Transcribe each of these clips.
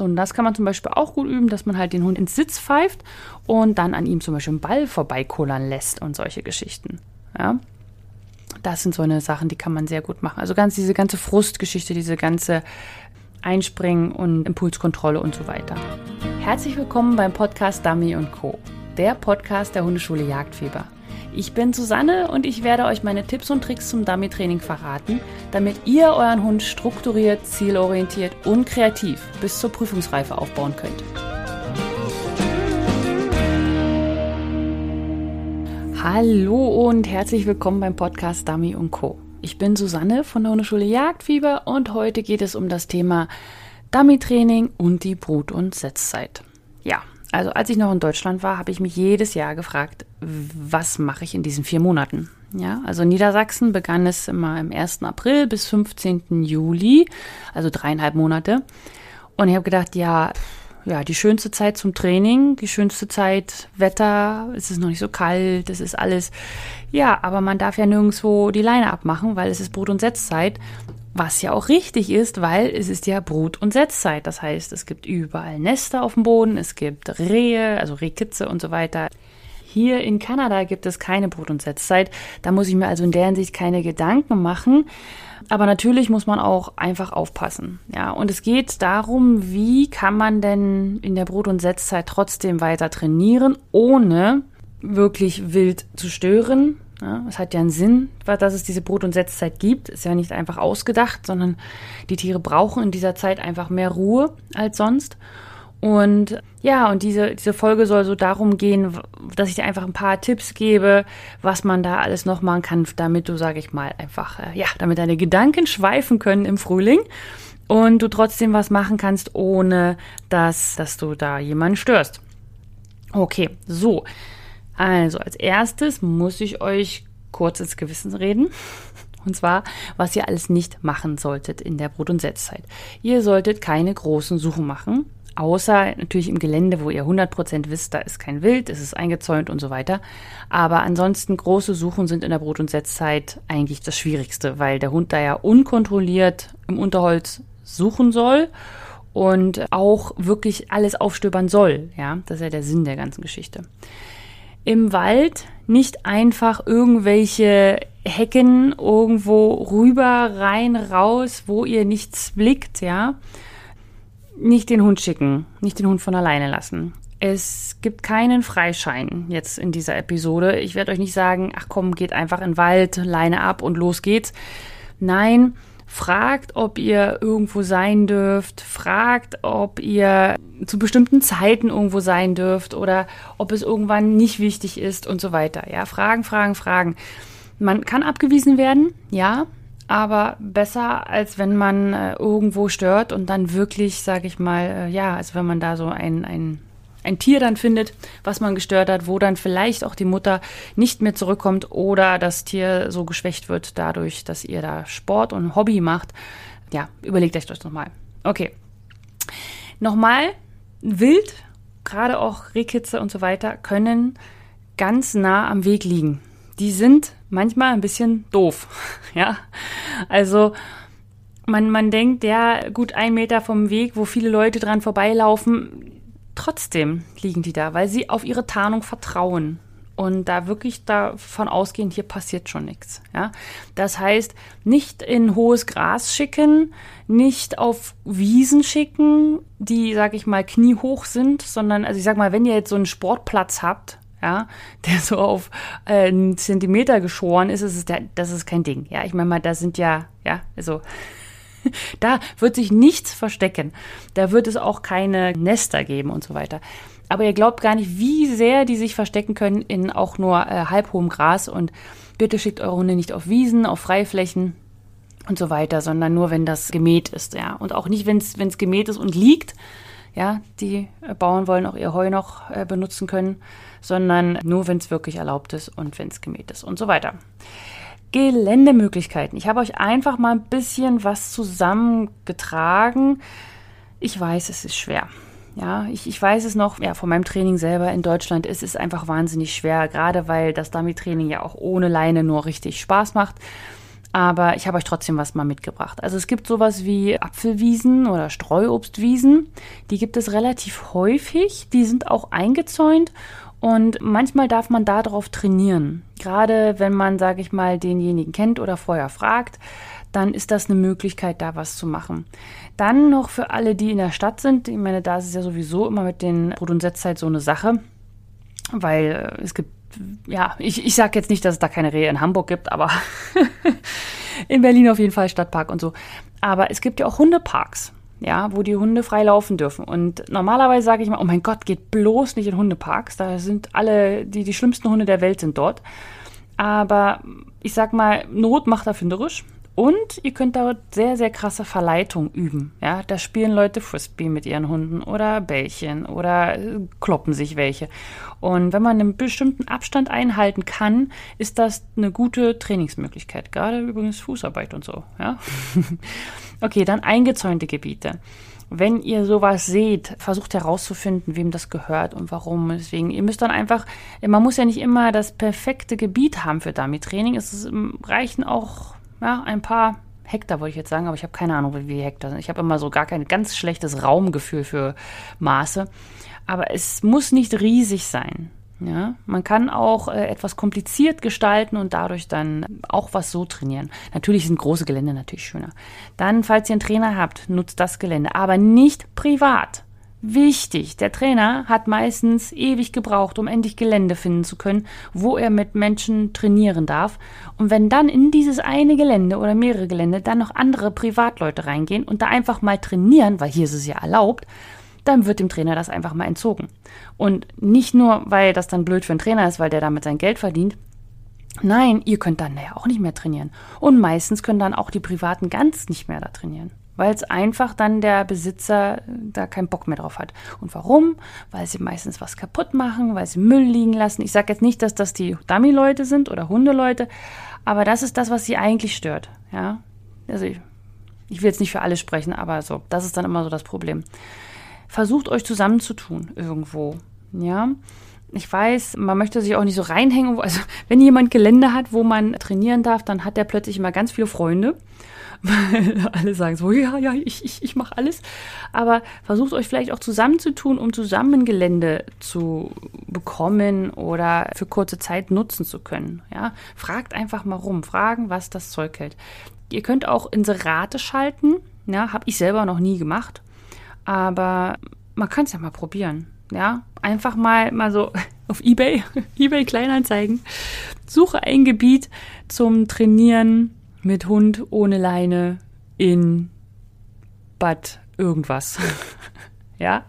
Und das kann man zum Beispiel auch gut üben, dass man halt den Hund ins Sitz pfeift und dann an ihm zum Beispiel einen Ball vorbeikullern lässt und solche Geschichten. Ja. Das sind so eine Sachen, die kann man sehr gut machen. Also ganz diese ganze Frustgeschichte, diese ganze Einspringen und Impulskontrolle und so weiter. Herzlich willkommen beim Podcast Dummy Co., der Podcast der Hundeschule Jagdfieber. Ich bin Susanne und ich werde euch meine Tipps und Tricks zum Dummy-Training verraten, damit ihr euren Hund strukturiert, zielorientiert und kreativ bis zur Prüfungsreife aufbauen könnt. Hallo und herzlich willkommen beim Podcast Dummy Co. Ich bin Susanne von der Hundeschule Jagdfieber und heute geht es um das Thema Dummy-Training und die Brut- und Setzzeit. Ja, also als ich noch in Deutschland war, habe ich mich jedes Jahr gefragt, was mache ich in diesen vier Monaten? Ja, also in Niedersachsen begann es immer im 1. April bis 15. Juli, also dreieinhalb Monate. Und ich habe gedacht, ja, ja, die schönste Zeit zum Training, die schönste Zeit, Wetter, es ist noch nicht so kalt, es ist alles. Ja, aber man darf ja nirgendwo die Leine abmachen, weil es ist Brut- und Setzzeit. Was ja auch richtig ist, weil es ist ja Brut- und Setzzeit. Das heißt, es gibt überall Nester auf dem Boden, es gibt Rehe, also Rehkitze und so weiter. Hier in Kanada gibt es keine Brut- und Setzzeit. Da muss ich mir also in der Hinsicht keine Gedanken machen. Aber natürlich muss man auch einfach aufpassen. Ja, und es geht darum, wie kann man denn in der Brut- und Setzzeit trotzdem weiter trainieren, ohne wirklich wild zu stören. Ja, es hat ja einen Sinn, dass es diese Brut- und Setzzeit gibt. Ist ja nicht einfach ausgedacht, sondern die Tiere brauchen in dieser Zeit einfach mehr Ruhe als sonst. Und ja, und diese, diese Folge soll so darum gehen, dass ich dir einfach ein paar Tipps gebe, was man da alles noch machen kann, damit du, sage ich mal, einfach, äh, ja, damit deine Gedanken schweifen können im Frühling und du trotzdem was machen kannst, ohne dass, dass du da jemanden störst. Okay, so. Also als erstes muss ich euch kurz ins Gewissen reden. Und zwar, was ihr alles nicht machen solltet in der Brut- und Setzzeit. Ihr solltet keine großen Suchen machen, außer natürlich im Gelände, wo ihr 100% wisst, da ist kein Wild, es ist eingezäunt und so weiter. Aber ansonsten große Suchen sind in der Brut- und Setzzeit eigentlich das Schwierigste, weil der Hund da ja unkontrolliert im Unterholz suchen soll und auch wirklich alles aufstöbern soll. Ja, das ist ja der Sinn der ganzen Geschichte. Im Wald nicht einfach irgendwelche Hecken irgendwo rüber, rein, raus, wo ihr nichts blickt, ja. Nicht den Hund schicken, nicht den Hund von alleine lassen. Es gibt keinen Freischein jetzt in dieser Episode. Ich werde euch nicht sagen, ach komm, geht einfach in den Wald, Leine ab und los geht's. Nein, fragt, ob ihr irgendwo sein dürft, fragt, ob ihr zu bestimmten Zeiten irgendwo sein dürft oder ob es irgendwann nicht wichtig ist und so weiter. Ja, Fragen, Fragen, Fragen. Man kann abgewiesen werden, ja, aber besser, als wenn man äh, irgendwo stört und dann wirklich, sage ich mal, äh, ja, also wenn man da so ein, ein, ein Tier dann findet, was man gestört hat, wo dann vielleicht auch die Mutter nicht mehr zurückkommt oder das Tier so geschwächt wird dadurch, dass ihr da Sport und Hobby macht. Ja, überlegt euch das nochmal. Okay. Nochmal, wild, gerade auch Rehkitze und so weiter, können ganz nah am Weg liegen. Die sind manchmal ein bisschen doof. Ja, also man, man denkt, ja, gut ein Meter vom Weg, wo viele Leute dran vorbeilaufen, trotzdem liegen die da, weil sie auf ihre Tarnung vertrauen und da wirklich davon ausgehen, hier passiert schon nichts. Ja, das heißt, nicht in hohes Gras schicken, nicht auf Wiesen schicken, die, sag ich mal, kniehoch sind, sondern, also ich sag mal, wenn ihr jetzt so einen Sportplatz habt, ja, der so auf äh, einen Zentimeter geschoren ist, ist es der, das ist kein Ding. Ja, ich meine mal, da sind ja, ja, also da wird sich nichts verstecken. Da wird es auch keine Nester geben und so weiter. Aber ihr glaubt gar nicht, wie sehr die sich verstecken können in auch nur äh, halbhohem Gras. Und bitte schickt eure Hunde nicht auf Wiesen, auf Freiflächen und so weiter, sondern nur, wenn das gemäht ist, ja. Und auch nicht, wenn es gemäht ist und liegt. Ja, die Bauern wollen auch ihr Heu noch äh, benutzen können, sondern nur, wenn es wirklich erlaubt ist und wenn es gemäht ist und so weiter. Geländemöglichkeiten. Ich habe euch einfach mal ein bisschen was zusammengetragen. Ich weiß, es ist schwer. Ja, ich, ich weiß es noch, ja, von meinem Training selber in Deutschland ist es einfach wahnsinnig schwer, gerade weil das Dummy-Training ja auch ohne Leine nur richtig Spaß macht. aber ich habe euch trotzdem was mal mitgebracht. Also es gibt sowas wie Apfelwiesen oder Streuobstwiesen. Die gibt es relativ häufig. Die sind auch eingezäunt und manchmal darf man darauf trainieren. Gerade wenn man, sage ich mal, denjenigen kennt oder vorher fragt, dann ist das eine Möglichkeit, da was zu machen. Dann noch für alle, die in der Stadt sind. Ich meine, da ist es ja sowieso immer mit den Brut- und Setzzeit so eine Sache, weil es gibt ja, ich, ich sage jetzt nicht, dass es da keine Rehe in Hamburg gibt, aber in Berlin auf jeden Fall Stadtpark und so. Aber es gibt ja auch Hundeparks, ja, wo die Hunde frei laufen dürfen. Und normalerweise sage ich mal, oh mein Gott, geht bloß nicht in Hundeparks. Da sind alle, die, die schlimmsten Hunde der Welt sind dort. Aber ich sag mal, Not macht erfinderisch. Und ihr könnt dort sehr, sehr krasse Verleitung üben. Ja, da spielen Leute Frisbee mit ihren Hunden oder Bällchen oder äh, kloppen sich welche. Und wenn man einen bestimmten Abstand einhalten kann, ist das eine gute Trainingsmöglichkeit. Gerade übrigens Fußarbeit und so. Ja. okay, dann eingezäunte Gebiete. Wenn ihr sowas seht, versucht herauszufinden, wem das gehört und warum. Deswegen, ihr müsst dann einfach, man muss ja nicht immer das perfekte Gebiet haben für Dummy-Training. Es reichen auch ja, ein paar Hektar wollte ich jetzt sagen, aber ich habe keine Ahnung, wie viele Hektar sind. Ich habe immer so gar kein ganz schlechtes Raumgefühl für Maße. Aber es muss nicht riesig sein. Ja, man kann auch äh, etwas kompliziert gestalten und dadurch dann auch was so trainieren. Natürlich sind große Gelände natürlich schöner. Dann, falls ihr einen Trainer habt, nutzt das Gelände, aber nicht privat. Wichtig, der Trainer hat meistens ewig gebraucht, um endlich Gelände finden zu können, wo er mit Menschen trainieren darf. Und wenn dann in dieses eine Gelände oder mehrere Gelände dann noch andere Privatleute reingehen und da einfach mal trainieren, weil hier ist es ja erlaubt, dann wird dem Trainer das einfach mal entzogen. Und nicht nur, weil das dann blöd für den Trainer ist, weil der damit sein Geld verdient. Nein, ihr könnt dann ja auch nicht mehr trainieren. Und meistens können dann auch die Privaten ganz nicht mehr da trainieren weil es einfach dann der Besitzer da keinen Bock mehr drauf hat. Und warum? Weil sie meistens was kaputt machen, weil sie Müll liegen lassen. Ich sage jetzt nicht, dass das die Dummy-Leute sind oder Hundeleute, aber das ist das, was sie eigentlich stört. Ja, also ich, ich will jetzt nicht für alle sprechen, aber so, das ist dann immer so das Problem. Versucht euch zusammenzutun irgendwo. Ja, ich weiß, man möchte sich auch nicht so reinhängen. Also, wenn jemand Gelände hat, wo man trainieren darf, dann hat der plötzlich immer ganz viele Freunde weil alle sagen so, ja, ja, ich, ich, ich mache alles. Aber versucht euch vielleicht auch zusammenzutun, um zusammen Gelände zu bekommen oder für kurze Zeit nutzen zu können. Ja, fragt einfach mal rum, fragen, was das Zeug hält. Ihr könnt auch Inserate schalten. Ja, habe ich selber noch nie gemacht. Aber man kann es ja mal probieren. Ja, einfach mal, mal so auf Ebay, Ebay Kleinanzeigen. Suche ein Gebiet zum Trainieren mit Hund ohne Leine in Bad irgendwas. ja?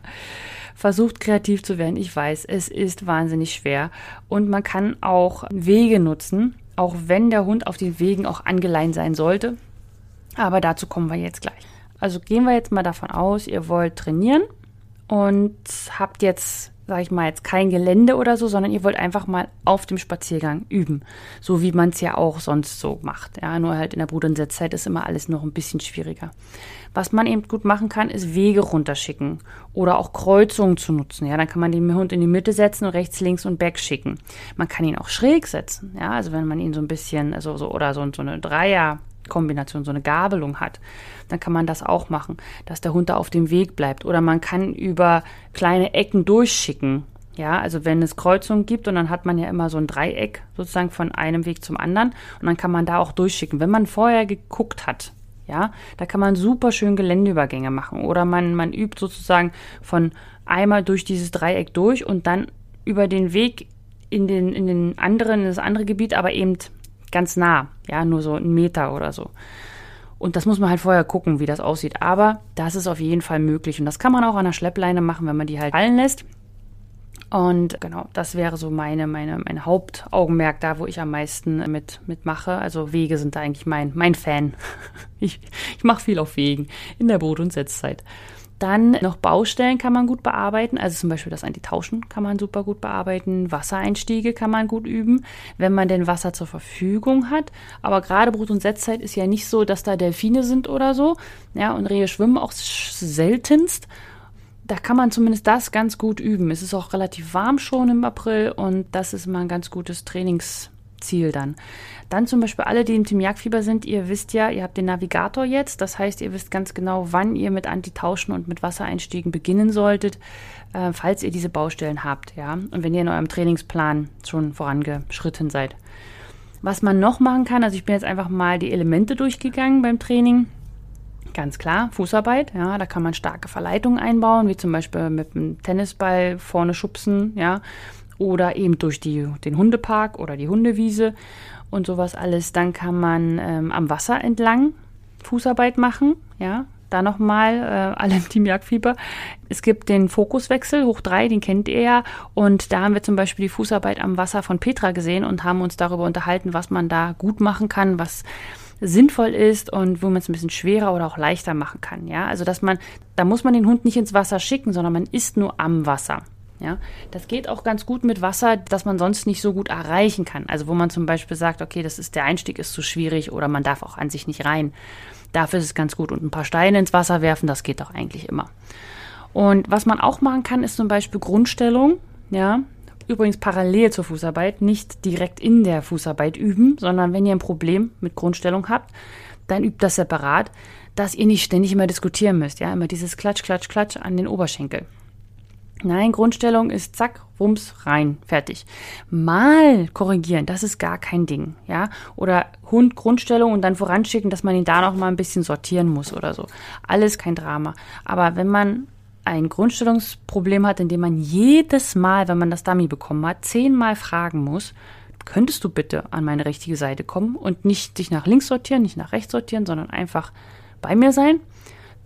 Versucht kreativ zu werden. Ich weiß, es ist wahnsinnig schwer. Und man kann auch Wege nutzen, auch wenn der Hund auf den Wegen auch angeleint sein sollte. Aber dazu kommen wir jetzt gleich. Also gehen wir jetzt mal davon aus, ihr wollt trainieren und habt jetzt sage ich mal, jetzt kein Gelände oder so, sondern ihr wollt einfach mal auf dem Spaziergang üben. So wie man es ja auch sonst so macht. Ja, nur halt in der Brut- und Setzzeit ist immer alles noch ein bisschen schwieriger. Was man eben gut machen kann, ist Wege runterschicken oder auch Kreuzungen zu nutzen. Ja, dann kann man den Hund in die Mitte setzen und rechts, links und back schicken. Man kann ihn auch schräg setzen. Ja, also wenn man ihn so ein bisschen, also so, oder so, so eine Dreier, Kombination, so eine Gabelung hat, dann kann man das auch machen, dass der Hund da auf dem Weg bleibt. Oder man kann über kleine Ecken durchschicken. Ja, also wenn es Kreuzungen gibt und dann hat man ja immer so ein Dreieck sozusagen von einem Weg zum anderen und dann kann man da auch durchschicken. Wenn man vorher geguckt hat, ja, da kann man super schön Geländeübergänge machen oder man, man übt sozusagen von einmal durch dieses Dreieck durch und dann über den Weg in den, in den anderen, in das andere Gebiet, aber eben ganz nah, ja, nur so einen Meter oder so. Und das muss man halt vorher gucken, wie das aussieht. Aber das ist auf jeden Fall möglich. Und das kann man auch an der Schleppleine machen, wenn man die halt fallen lässt. Und genau, das wäre so meine, meine, mein Hauptaugenmerk da, wo ich am meisten mit, mitmache. Also Wege sind da eigentlich mein, mein Fan. Ich, ich mache viel auf Wegen in der Brot- und Setzzeit. Dann noch Baustellen kann man gut bearbeiten, also zum Beispiel das Antitauschen kann man super gut bearbeiten, Wassereinstiege kann man gut üben, wenn man denn Wasser zur Verfügung hat. Aber gerade Brut- und Setzzeit ist ja nicht so, dass da Delfine sind oder so. Ja, und Rehe schwimmen auch seltenst. Da kann man zumindest das ganz gut üben. Es ist auch relativ warm schon im April und das ist mal ein ganz gutes Trainings Ziel dann. Dann zum Beispiel alle, die im Team Jagdfieber sind, ihr wisst ja, ihr habt den Navigator jetzt. Das heißt, ihr wisst ganz genau, wann ihr mit Antitauschen und mit Wassereinstiegen beginnen solltet, äh, falls ihr diese Baustellen habt. Ja? Und wenn ihr in eurem Trainingsplan schon vorangeschritten seid. Was man noch machen kann, also ich bin jetzt einfach mal die Elemente durchgegangen beim Training. Ganz klar, Fußarbeit, ja, da kann man starke Verleitungen einbauen, wie zum Beispiel mit einem Tennisball vorne schubsen, ja, oder eben durch die, den Hundepark oder die Hundewiese und sowas alles. Dann kann man ähm, am Wasser entlang Fußarbeit machen, ja. Da nochmal, äh, alle im Team Jagdfieber. Es gibt den Fokuswechsel, hoch drei, den kennt ihr ja. Und da haben wir zum Beispiel die Fußarbeit am Wasser von Petra gesehen und haben uns darüber unterhalten, was man da gut machen kann, was sinnvoll ist und wo man es ein bisschen schwerer oder auch leichter machen kann. Ja, also dass man, da muss man den Hund nicht ins Wasser schicken, sondern man ist nur am Wasser. Ja, das geht auch ganz gut mit Wasser, das man sonst nicht so gut erreichen kann. Also wo man zum Beispiel sagt, okay, das ist der Einstieg ist zu schwierig oder man darf auch an sich nicht rein. Dafür ist es ganz gut und ein paar Steine ins Wasser werfen, das geht doch eigentlich immer. Und was man auch machen kann, ist zum Beispiel Grundstellung. Ja, übrigens parallel zur Fußarbeit, nicht direkt in der Fußarbeit üben, sondern wenn ihr ein Problem mit Grundstellung habt, dann übt das separat, dass ihr nicht ständig immer diskutieren müsst. Ja, immer dieses Klatsch, Klatsch, Klatsch an den Oberschenkel. Nein, Grundstellung ist zack, rums, rein, fertig. Mal korrigieren, das ist gar kein Ding, ja? Oder Hund Grundstellung und dann voranschicken, dass man ihn da noch mal ein bisschen sortieren muss oder so. Alles kein Drama. Aber wenn man ein Grundstellungsproblem hat, in dem man jedes Mal, wenn man das Dummy bekommen hat, zehnmal fragen muss, könntest du bitte an meine richtige Seite kommen und nicht dich nach links sortieren, nicht nach rechts sortieren, sondern einfach bei mir sein,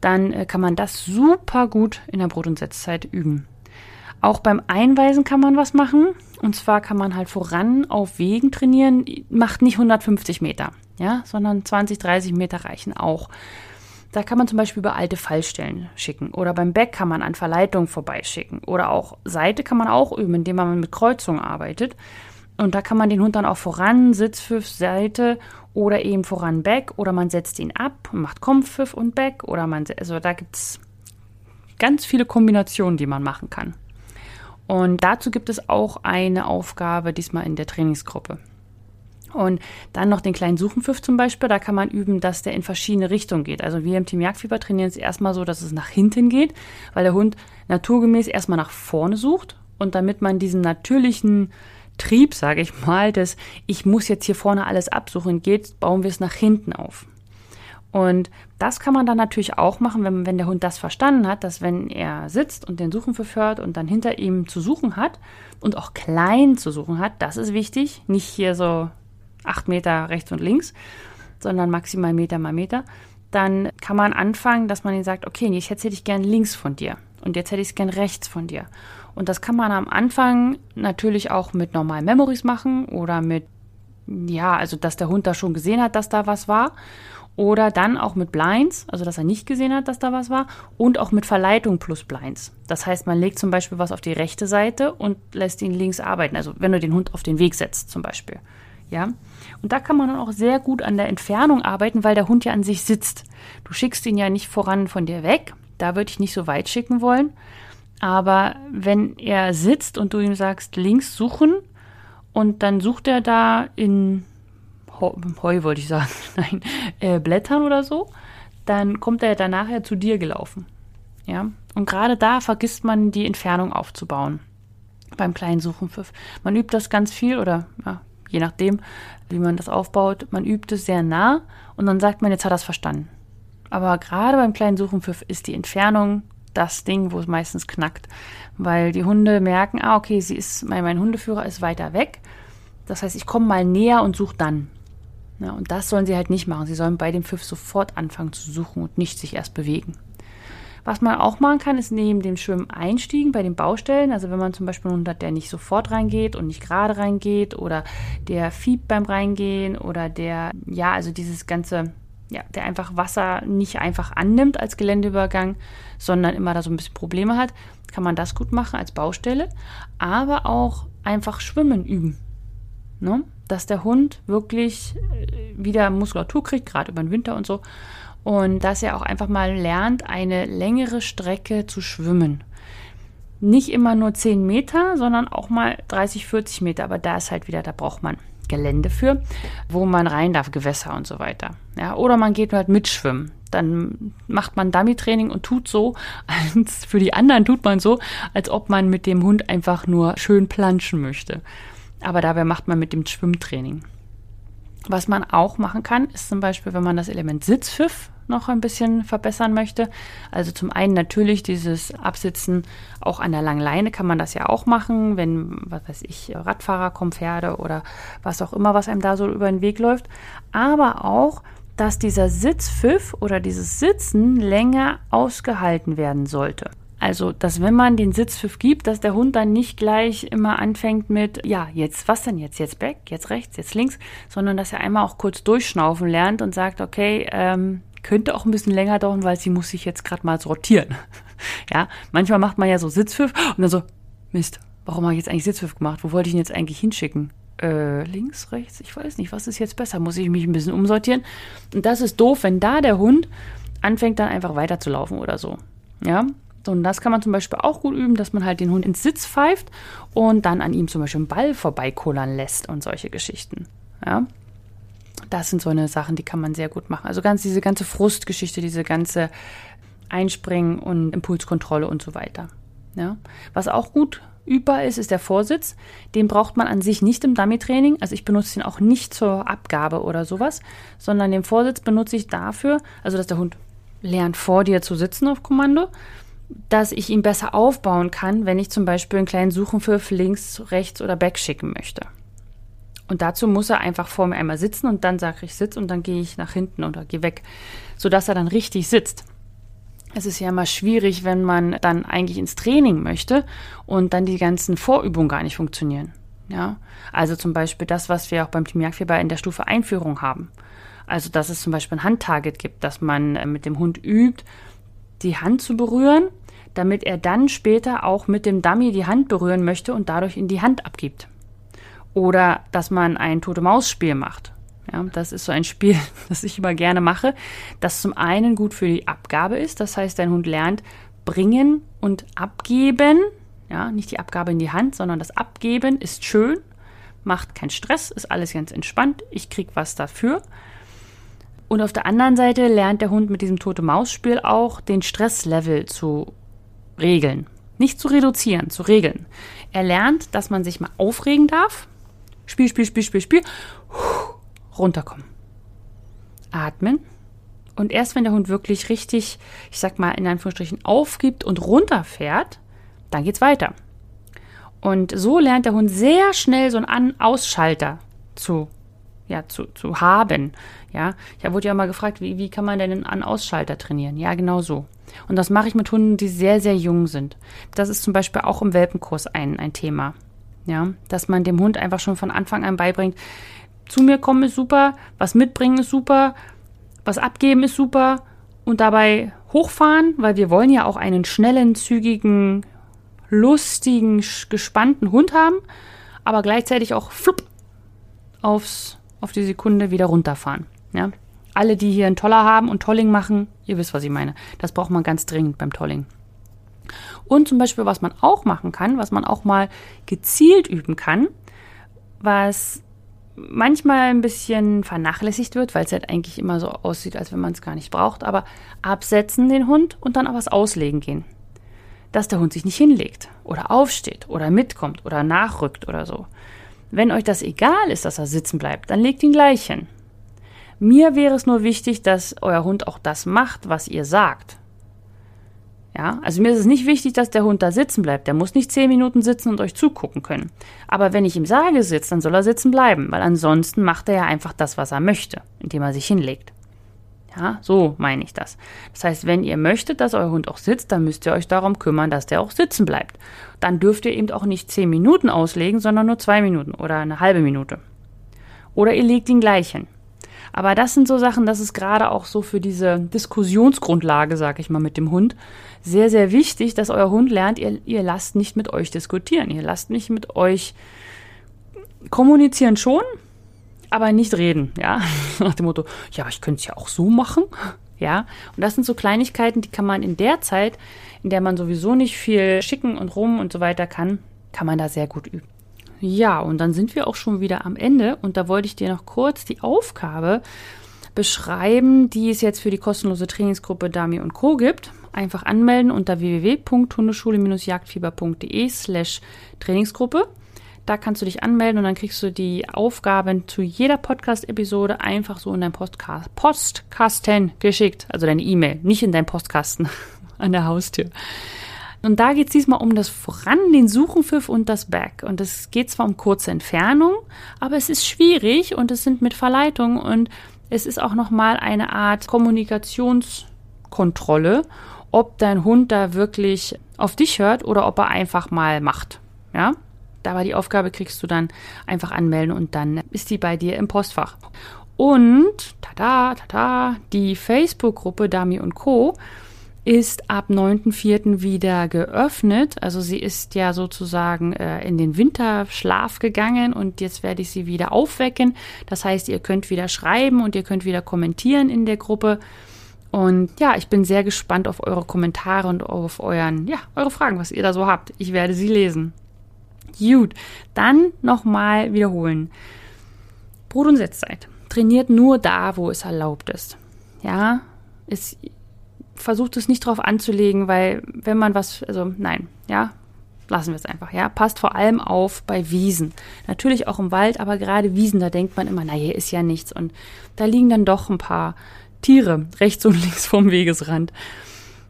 dann äh, kann man das super gut in der Brot- und Setzzeit üben. Auch beim Einweisen kann man was machen. Und zwar kann man halt voran auf Wegen trainieren. Macht nicht 150 Meter, ja, sondern 20, 30 Meter reichen auch. Da kann man zum Beispiel über alte Fallstellen schicken. Oder beim Back kann man an Verleitungen vorbeischicken. Oder auch Seite kann man auch üben, indem man mit Kreuzungen arbeitet. Und da kann man den Hund dann auch voran, Sitzpfiff, Seite oder eben voran Back. Oder man setzt ihn ab und macht Kompfiff und Back. Oder man, also da gibt es ganz viele Kombinationen, die man machen kann. Und dazu gibt es auch eine Aufgabe, diesmal in der Trainingsgruppe. Und dann noch den kleinen Suchenpfiff zum Beispiel. Da kann man üben, dass der in verschiedene Richtungen geht. Also wir im Team Jagdfieber trainieren es erstmal so, dass es nach hinten geht, weil der Hund naturgemäß erstmal nach vorne sucht. Und damit man diesen natürlichen Trieb, sage ich mal, dass ich muss jetzt hier vorne alles absuchen geht, bauen wir es nach hinten auf. Und das kann man dann natürlich auch machen, wenn, wenn der Hund das verstanden hat, dass wenn er sitzt und den Suchen verführt und dann hinter ihm zu suchen hat und auch klein zu suchen hat, das ist wichtig. Nicht hier so acht Meter rechts und links, sondern maximal Meter mal Meter. Dann kann man anfangen, dass man ihn sagt, okay, jetzt hätte ich gern links von dir und jetzt hätte ich es gern rechts von dir. Und das kann man am Anfang natürlich auch mit normalen Memories machen oder mit, ja, also dass der Hund da schon gesehen hat, dass da was war. Oder dann auch mit Blinds, also dass er nicht gesehen hat, dass da was war. Und auch mit Verleitung plus Blinds. Das heißt, man legt zum Beispiel was auf die rechte Seite und lässt ihn links arbeiten. Also wenn du den Hund auf den Weg setzt zum Beispiel. Ja. Und da kann man dann auch sehr gut an der Entfernung arbeiten, weil der Hund ja an sich sitzt. Du schickst ihn ja nicht voran von dir weg. Da würde ich nicht so weit schicken wollen. Aber wenn er sitzt und du ihm sagst, links suchen und dann sucht er da in Heu wollte ich sagen, nein, äh, Blättern oder so, dann kommt er dann nachher zu dir gelaufen. Ja, und gerade da vergisst man die Entfernung aufzubauen beim kleinen Suchenpfiff. Man übt das ganz viel oder ja, je nachdem, wie man das aufbaut, man übt es sehr nah und dann sagt man, jetzt hat er es verstanden. Aber gerade beim kleinen Suchenpfiff ist die Entfernung das Ding, wo es meistens knackt, weil die Hunde merken, ah, okay, sie ist, mein, mein Hundeführer ist weiter weg. Das heißt, ich komme mal näher und suche dann. Ja, und das sollen sie halt nicht machen. Sie sollen bei dem Pfiff sofort anfangen zu suchen und nicht sich erst bewegen. Was man auch machen kann, ist neben dem Schwimmen einstiegen bei den Baustellen. Also wenn man zum Beispiel einen Hund hat, der nicht sofort reingeht und nicht gerade reingeht oder der fiebt beim Reingehen oder der, ja, also dieses ganze, ja, der einfach Wasser nicht einfach annimmt als Geländeübergang, sondern immer da so ein bisschen Probleme hat, kann man das gut machen als Baustelle. Aber auch einfach Schwimmen üben. Ne? Dass der Hund wirklich äh, wieder Muskulatur kriegt, gerade über den Winter und so. Und dass er auch einfach mal lernt, eine längere Strecke zu schwimmen. Nicht immer nur 10 Meter, sondern auch mal 30, 40 Meter. Aber da ist halt wieder, da braucht man Gelände für, wo man rein darf, Gewässer und so weiter. Ja, oder man geht halt mitschwimmen. Dann macht man Dummy-Training und tut so, als für die anderen tut man so, als ob man mit dem Hund einfach nur schön planschen möchte. Aber dabei macht man mit dem Schwimmtraining. Was man auch machen kann, ist zum Beispiel, wenn man das Element Sitzpfiff noch ein bisschen verbessern möchte. Also zum einen natürlich dieses Absitzen auch an der langen Leine kann man das ja auch machen, wenn, was weiß ich, Radfahrer kommen, Pferde oder was auch immer, was einem da so über den Weg läuft. Aber auch, dass dieser Sitzpfiff oder dieses Sitzen länger ausgehalten werden sollte. Also, dass wenn man den Sitzpfiff gibt, dass der Hund dann nicht gleich immer anfängt mit, ja, jetzt, was denn jetzt? Jetzt back, jetzt rechts, jetzt links, sondern dass er einmal auch kurz durchschnaufen lernt und sagt, okay, ähm, könnte auch ein bisschen länger dauern, weil sie muss sich jetzt gerade mal sortieren. ja, manchmal macht man ja so Sitzpfiff und dann so, Mist, warum habe ich jetzt eigentlich Sitzpfiff gemacht? Wo wollte ich ihn jetzt eigentlich hinschicken? Äh, links, rechts, ich weiß nicht, was ist jetzt besser? Muss ich mich ein bisschen umsortieren? Und das ist doof, wenn da der Hund anfängt dann einfach weiterzulaufen oder so. Ja, so, und das kann man zum Beispiel auch gut üben, dass man halt den Hund ins Sitz pfeift und dann an ihm zum Beispiel einen Ball vorbeikullern lässt und solche Geschichten. Ja, das sind so eine Sachen, die kann man sehr gut machen. Also ganz diese ganze Frustgeschichte, diese ganze Einspringen und Impulskontrolle und so weiter. Ja. Was auch gut übbar ist, ist der Vorsitz. Den braucht man an sich nicht im Dummy-Training. Also ich benutze den auch nicht zur Abgabe oder sowas, sondern den Vorsitz benutze ich dafür, also dass der Hund lernt vor dir zu sitzen auf Kommando, dass ich ihn besser aufbauen kann, wenn ich zum Beispiel einen kleinen Suchenpfiff links, rechts oder back schicken möchte. Und dazu muss er einfach vor mir einmal sitzen und dann sage ich Sitz und dann gehe ich nach hinten oder gehe weg, sodass er dann richtig sitzt. Es ist ja immer schwierig, wenn man dann eigentlich ins Training möchte und dann die ganzen Vorübungen gar nicht funktionieren. Ja, also zum Beispiel das, was wir auch beim Team Jagdfieber in der Stufe Einführung haben. Also, dass es zum Beispiel ein Handtarget gibt, dass man äh, mit dem Hund übt, die Hand zu berühren, damit er dann später auch mit dem Dummy die Hand berühren möchte und dadurch in die Hand abgibt. Oder dass man ein Tote-Maus-Spiel macht. Ja, das ist so ein Spiel, das ich immer gerne mache, das zum einen gut für die Abgabe ist. Das heißt, dein Hund lernt bringen und abgeben. Ja, nicht die Abgabe in die Hand, sondern das Abgeben ist schön, macht keinen Stress, ist alles ganz entspannt. Ich krieg was dafür. Und auf der anderen Seite lernt der Hund mit diesem Tote-Maus-Spiel auch den Stresslevel zu regeln. Nicht zu reduzieren, zu regeln. Er lernt, dass man sich mal aufregen darf, Spiel, Spiel, Spiel, Spiel, Spiel. runterkommen. Atmen. Und erst wenn der Hund wirklich richtig, ich sag mal in Anführungsstrichen, aufgibt und runterfährt, dann geht's weiter. Und so lernt der Hund sehr schnell so einen An-Ausschalter zu, ja, zu, zu haben. Ja, ich wurde ja mal gefragt, wie, wie kann man denn einen An-Ausschalter trainieren? Ja, genau so. Und das mache ich mit Hunden, die sehr, sehr jung sind. Das ist zum Beispiel auch im Welpenkurs ein, ein Thema. Ja, dass man dem Hund einfach schon von Anfang an beibringt, zu mir kommen ist super, was mitbringen ist super, was abgeben ist super und dabei hochfahren, weil wir wollen ja auch einen schnellen, zügigen, lustigen, gespannten Hund haben, aber gleichzeitig auch flupp aufs, auf die Sekunde wieder runterfahren. Ja? Alle, die hier einen Toller haben und Tolling machen, ihr wisst, was ich meine. Das braucht man ganz dringend beim Tolling. Und zum Beispiel, was man auch machen kann, was man auch mal gezielt üben kann, was manchmal ein bisschen vernachlässigt wird, weil es halt eigentlich immer so aussieht, als wenn man es gar nicht braucht, aber absetzen den Hund und dann aber was auslegen gehen. Dass der Hund sich nicht hinlegt oder aufsteht oder mitkommt oder nachrückt oder so. Wenn euch das egal ist, dass er sitzen bleibt, dann legt ihn gleich hin. Mir wäre es nur wichtig, dass euer Hund auch das macht, was ihr sagt. Ja, also mir ist es nicht wichtig, dass der Hund da sitzen bleibt. Der muss nicht zehn Minuten sitzen und euch zugucken können. Aber wenn ich ihm sage, sitzt, dann soll er sitzen bleiben, weil ansonsten macht er ja einfach das, was er möchte, indem er sich hinlegt. Ja, so meine ich das. Das heißt, wenn ihr möchtet, dass euer Hund auch sitzt, dann müsst ihr euch darum kümmern, dass der auch sitzen bleibt. Dann dürft ihr eben auch nicht zehn Minuten auslegen, sondern nur zwei Minuten oder eine halbe Minute. Oder ihr legt ihn gleich hin. Aber das sind so Sachen, das ist gerade auch so für diese Diskussionsgrundlage, sag ich mal, mit dem Hund, sehr, sehr wichtig, dass euer Hund lernt, ihr, ihr lasst nicht mit euch diskutieren. Ihr lasst nicht mit euch kommunizieren schon, aber nicht reden, ja. Nach dem Motto, ja, ich könnte es ja auch so machen. Ja, und das sind so Kleinigkeiten, die kann man in der Zeit, in der man sowieso nicht viel schicken und rum und so weiter kann, kann man da sehr gut üben. Ja, und dann sind wir auch schon wieder am Ende und da wollte ich dir noch kurz die Aufgabe beschreiben, die es jetzt für die kostenlose Trainingsgruppe Dami und Co. gibt. Einfach anmelden unter www.hundeschule-jagdfieber.de slash Trainingsgruppe. Da kannst du dich anmelden und dann kriegst du die Aufgaben zu jeder Podcast-Episode einfach so in dein Postcast Postkasten geschickt. Also deine E-Mail, nicht in dein Postkasten an der Haustür. Und da geht es diesmal um das Voran, den Suchenpfiff und das Back. Und es geht zwar um kurze Entfernung, aber es ist schwierig und es sind mit Verleitungen und es ist auch nochmal eine Art Kommunikationskontrolle, ob dein Hund da wirklich auf dich hört oder ob er einfach mal macht. Ja, da war die Aufgabe, kriegst du dann einfach anmelden und dann ist die bei dir im Postfach. Und, tada, tada, die Facebook-Gruppe Dami und Co ist ab 9.4. wieder geöffnet. Also sie ist ja sozusagen äh, in den Winterschlaf gegangen und jetzt werde ich sie wieder aufwecken. Das heißt, ihr könnt wieder schreiben und ihr könnt wieder kommentieren in der Gruppe. Und ja, ich bin sehr gespannt auf eure Kommentare und auf euren, ja, eure Fragen, was ihr da so habt. Ich werde sie lesen. Gut, dann nochmal wiederholen. Brut- und Setzzeit. Trainiert nur da, wo es erlaubt ist. Ja, ist versucht es nicht drauf anzulegen, weil wenn man was, also nein, ja, lassen wir es einfach, ja. Passt vor allem auf bei Wiesen. Natürlich auch im Wald, aber gerade Wiesen, da denkt man immer, na, hier ist ja nichts. Und da liegen dann doch ein paar Tiere rechts und links vom Wegesrand.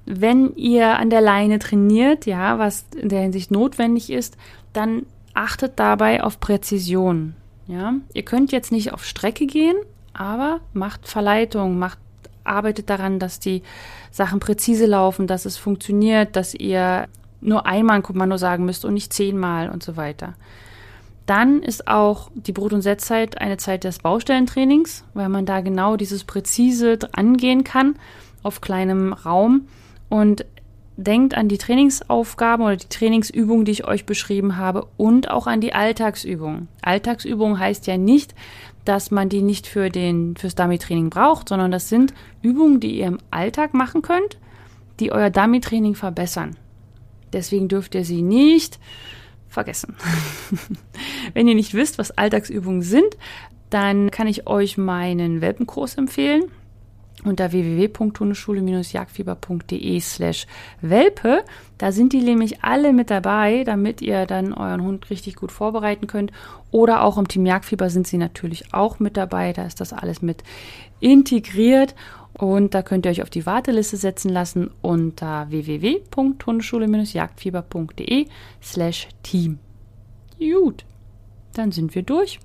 Wenn ihr an der Leine trainiert, ja, was in der Hinsicht notwendig ist, dann achtet dabei auf Präzision. Ja, ihr könnt jetzt nicht auf Strecke gehen, aber macht Verleitung, macht arbeitet daran, dass die Sachen präzise laufen, dass es funktioniert, dass ihr nur einmal ein Kommando sagen müsst und nicht zehnmal und so weiter. Dann ist auch die Brut- und Setzzeit eine Zeit des Baustellentrainings, weil man da genau dieses präzise angehen kann auf kleinem Raum und denkt an die Trainingsaufgaben oder die Trainingsübungen, die ich euch beschrieben habe und auch an die Alltagsübungen. Alltagsübungen heißt ja nicht, dass man die nicht für den, fürs Dummy-Training braucht, sondern das sind Übungen, die ihr im Alltag machen könnt, die euer Dummy-Training verbessern. Deswegen dürft ihr sie nicht vergessen. Wenn ihr nicht wisst, was Alltagsübungen sind, dann kann ich euch meinen Welpenkurs empfehlen unter www.hundeschule-jagdfieber.de slash Welpe. Da sind die nämlich alle mit dabei, damit ihr dann euren Hund richtig gut vorbereiten könnt. Oder auch im Team Jagdfieber sind sie natürlich auch mit dabei. Da ist das alles mit integriert. Und da könnt ihr euch auf die Warteliste setzen lassen unter www.hundeschule-jagdfieber.de slash Team. Gut, dann sind wir durch.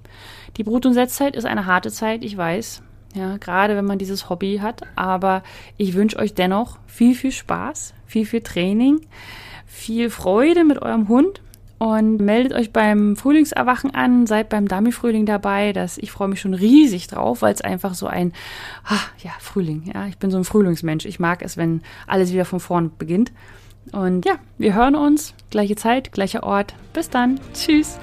Die Brut- und Setzzeit ist eine harte Zeit, ich weiß. Ja, gerade wenn man dieses Hobby hat. Aber ich wünsche euch dennoch viel, viel Spaß, viel, viel Training, viel Freude mit eurem Hund und meldet euch beim Frühlingserwachen an, seid beim Dummy-Frühling dabei. Das, ich freue mich schon riesig drauf, weil es einfach so ein, ach, ja, Frühling, ja, ich bin so ein Frühlingsmensch. Ich mag es, wenn alles wieder von vorn beginnt. Und ja, wir hören uns, gleiche Zeit, gleicher Ort. Bis dann, tschüss.